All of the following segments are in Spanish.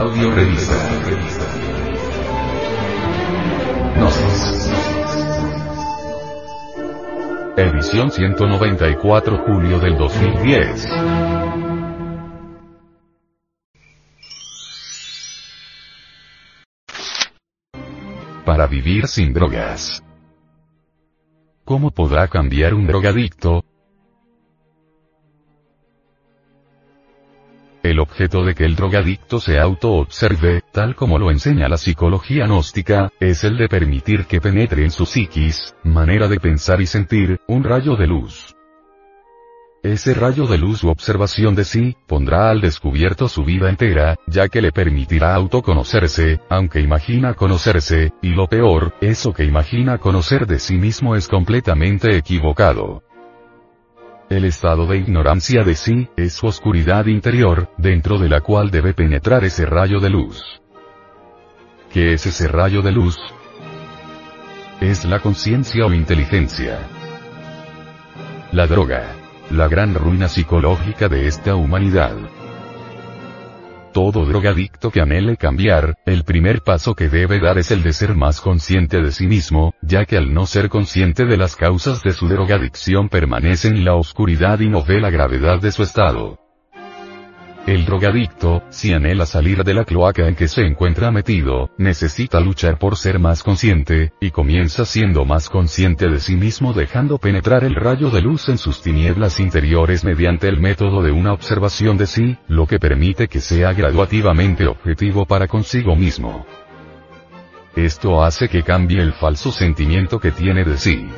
Audio revista. Gnosis. Edición 194 julio del 2010. Para vivir sin drogas. ¿Cómo podrá cambiar un drogadicto? El objeto de que el drogadicto se auto-observe, tal como lo enseña la psicología gnóstica, es el de permitir que penetre en su psiquis, manera de pensar y sentir, un rayo de luz. Ese rayo de luz u observación de sí, pondrá al descubierto su vida entera, ya que le permitirá autoconocerse, aunque imagina conocerse, y lo peor, eso que imagina conocer de sí mismo es completamente equivocado. El estado de ignorancia de sí, es su oscuridad interior, dentro de la cual debe penetrar ese rayo de luz. ¿Qué es ese rayo de luz? Es la conciencia o inteligencia. La droga. La gran ruina psicológica de esta humanidad. Todo drogadicto que anhele cambiar, el primer paso que debe dar es el de ser más consciente de sí mismo, ya que al no ser consciente de las causas de su drogadicción permanece en la oscuridad y no ve la gravedad de su estado. El drogadicto, si anhela salir de la cloaca en que se encuentra metido, necesita luchar por ser más consciente, y comienza siendo más consciente de sí mismo dejando penetrar el rayo de luz en sus tinieblas interiores mediante el método de una observación de sí, lo que permite que sea graduativamente objetivo para consigo mismo. Esto hace que cambie el falso sentimiento que tiene de sí.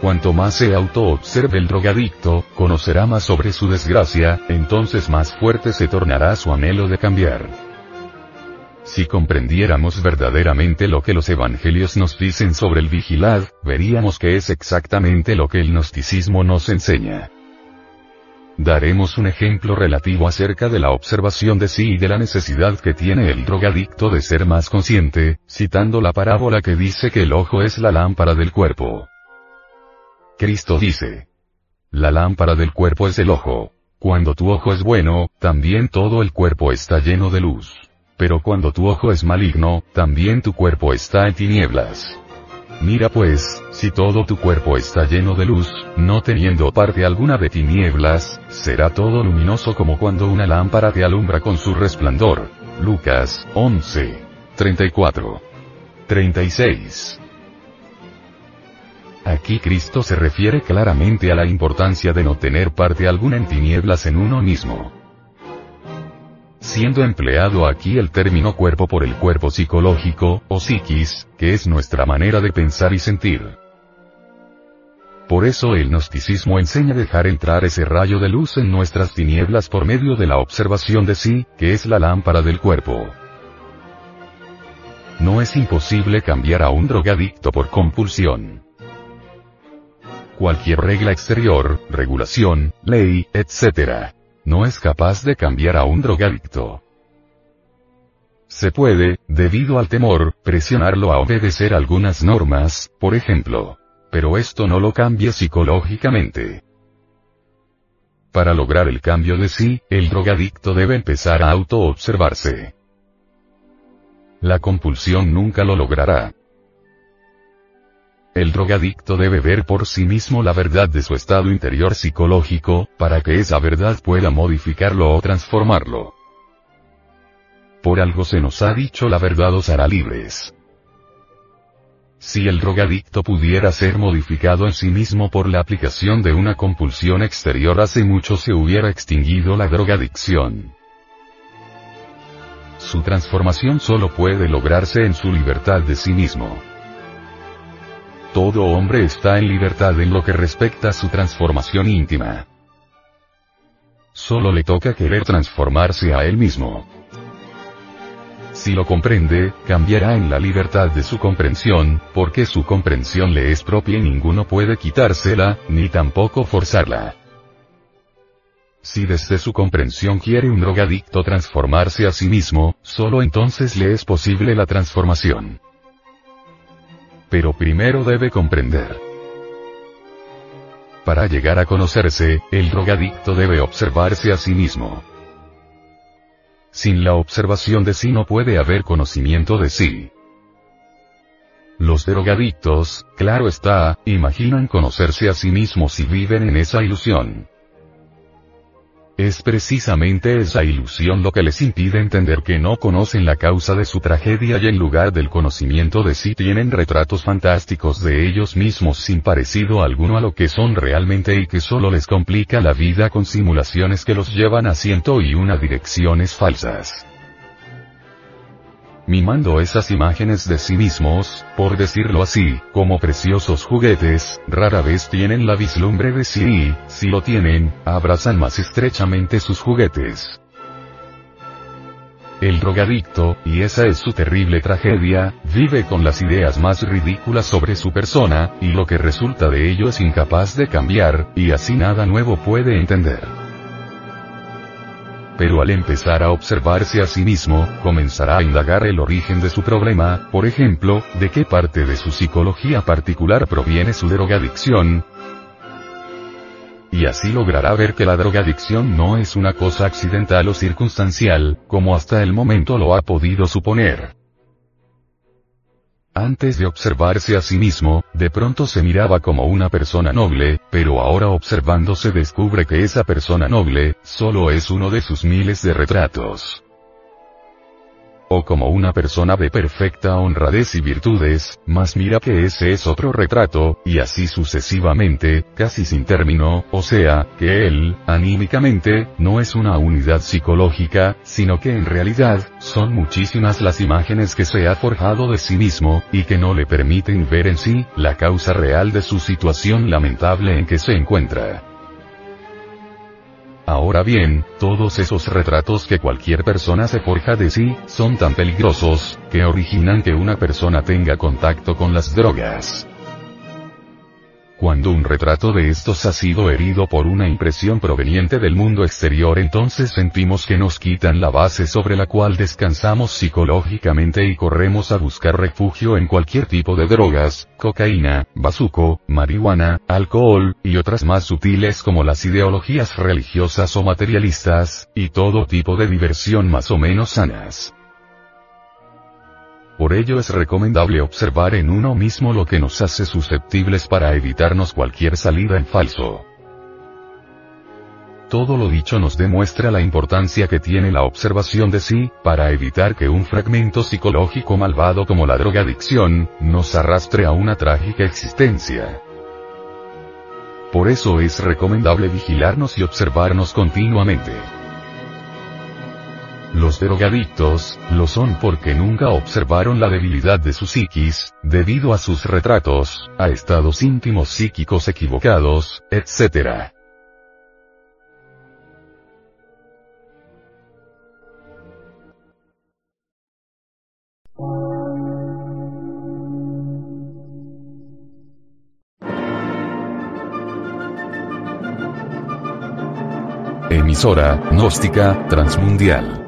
Cuanto más se auto-observe el drogadicto, conocerá más sobre su desgracia, entonces más fuerte se tornará su anhelo de cambiar. Si comprendiéramos verdaderamente lo que los evangelios nos dicen sobre el vigilad, veríamos que es exactamente lo que el gnosticismo nos enseña. Daremos un ejemplo relativo acerca de la observación de sí y de la necesidad que tiene el drogadicto de ser más consciente, citando la parábola que dice que el ojo es la lámpara del cuerpo. Cristo dice. La lámpara del cuerpo es el ojo. Cuando tu ojo es bueno, también todo el cuerpo está lleno de luz. Pero cuando tu ojo es maligno, también tu cuerpo está en tinieblas. Mira pues, si todo tu cuerpo está lleno de luz, no teniendo parte alguna de tinieblas, será todo luminoso como cuando una lámpara te alumbra con su resplandor. Lucas 11. 34. 36. Aquí Cristo se refiere claramente a la importancia de no tener parte alguna en tinieblas en uno mismo. Siendo empleado aquí el término cuerpo por el cuerpo psicológico, o psiquis, que es nuestra manera de pensar y sentir. Por eso el gnosticismo enseña dejar entrar ese rayo de luz en nuestras tinieblas por medio de la observación de sí, que es la lámpara del cuerpo. No es imposible cambiar a un drogadicto por compulsión cualquier regla exterior, regulación, ley, etc. No es capaz de cambiar a un drogadicto. Se puede, debido al temor, presionarlo a obedecer algunas normas, por ejemplo. Pero esto no lo cambia psicológicamente. Para lograr el cambio de sí, el drogadicto debe empezar a auto-observarse. La compulsión nunca lo logrará. El drogadicto debe ver por sí mismo la verdad de su estado interior psicológico, para que esa verdad pueda modificarlo o transformarlo. Por algo se nos ha dicho la verdad os hará libres. Si el drogadicto pudiera ser modificado en sí mismo por la aplicación de una compulsión exterior hace mucho se hubiera extinguido la drogadicción. Su transformación solo puede lograrse en su libertad de sí mismo. Todo hombre está en libertad en lo que respecta a su transformación íntima. Solo le toca querer transformarse a él mismo. Si lo comprende, cambiará en la libertad de su comprensión, porque su comprensión le es propia y ninguno puede quitársela, ni tampoco forzarla. Si desde su comprensión quiere un drogadicto transformarse a sí mismo, solo entonces le es posible la transformación pero primero debe comprender. Para llegar a conocerse, el drogadicto debe observarse a sí mismo. Sin la observación de sí no puede haber conocimiento de sí. Los drogadictos, claro está, imaginan conocerse a sí mismos y viven en esa ilusión. Es precisamente esa ilusión lo que les impide entender que no conocen la causa de su tragedia y en lugar del conocimiento de sí tienen retratos fantásticos de ellos mismos sin parecido alguno a lo que son realmente y que solo les complica la vida con simulaciones que los llevan a ciento y una direcciones falsas mimando esas imágenes de sí mismos, por decirlo así, como preciosos juguetes, rara vez tienen la vislumbre de sí y, si lo tienen, abrazan más estrechamente sus juguetes. El drogadicto, y esa es su terrible tragedia, vive con las ideas más ridículas sobre su persona, y lo que resulta de ello es incapaz de cambiar, y así nada nuevo puede entender pero al empezar a observarse a sí mismo, comenzará a indagar el origen de su problema, por ejemplo, de qué parte de su psicología particular proviene su drogadicción, y así logrará ver que la drogadicción no es una cosa accidental o circunstancial, como hasta el momento lo ha podido suponer. Antes de observarse a sí mismo, de pronto se miraba como una persona noble, pero ahora observándose descubre que esa persona noble, solo es uno de sus miles de retratos o como una persona de perfecta honradez y virtudes, mas mira que ese es otro retrato, y así sucesivamente, casi sin término, o sea, que él, anímicamente, no es una unidad psicológica, sino que en realidad, son muchísimas las imágenes que se ha forjado de sí mismo, y que no le permiten ver en sí, la causa real de su situación lamentable en que se encuentra. Ahora bien, todos esos retratos que cualquier persona se forja de sí, son tan peligrosos, que originan que una persona tenga contacto con las drogas. Cuando un retrato de estos ha sido herido por una impresión proveniente del mundo exterior entonces sentimos que nos quitan la base sobre la cual descansamos psicológicamente y corremos a buscar refugio en cualquier tipo de drogas, cocaína, bazuco, marihuana, alcohol, y otras más sutiles como las ideologías religiosas o materialistas, y todo tipo de diversión más o menos sanas. Por ello es recomendable observar en uno mismo lo que nos hace susceptibles para evitarnos cualquier salida en falso. Todo lo dicho nos demuestra la importancia que tiene la observación de sí, para evitar que un fragmento psicológico malvado como la drogadicción, nos arrastre a una trágica existencia. Por eso es recomendable vigilarnos y observarnos continuamente. Los drogadictos, lo son porque nunca observaron la debilidad de su psiquis, debido a sus retratos, a estados íntimos psíquicos equivocados, etc. Emisora, gnóstica, transmundial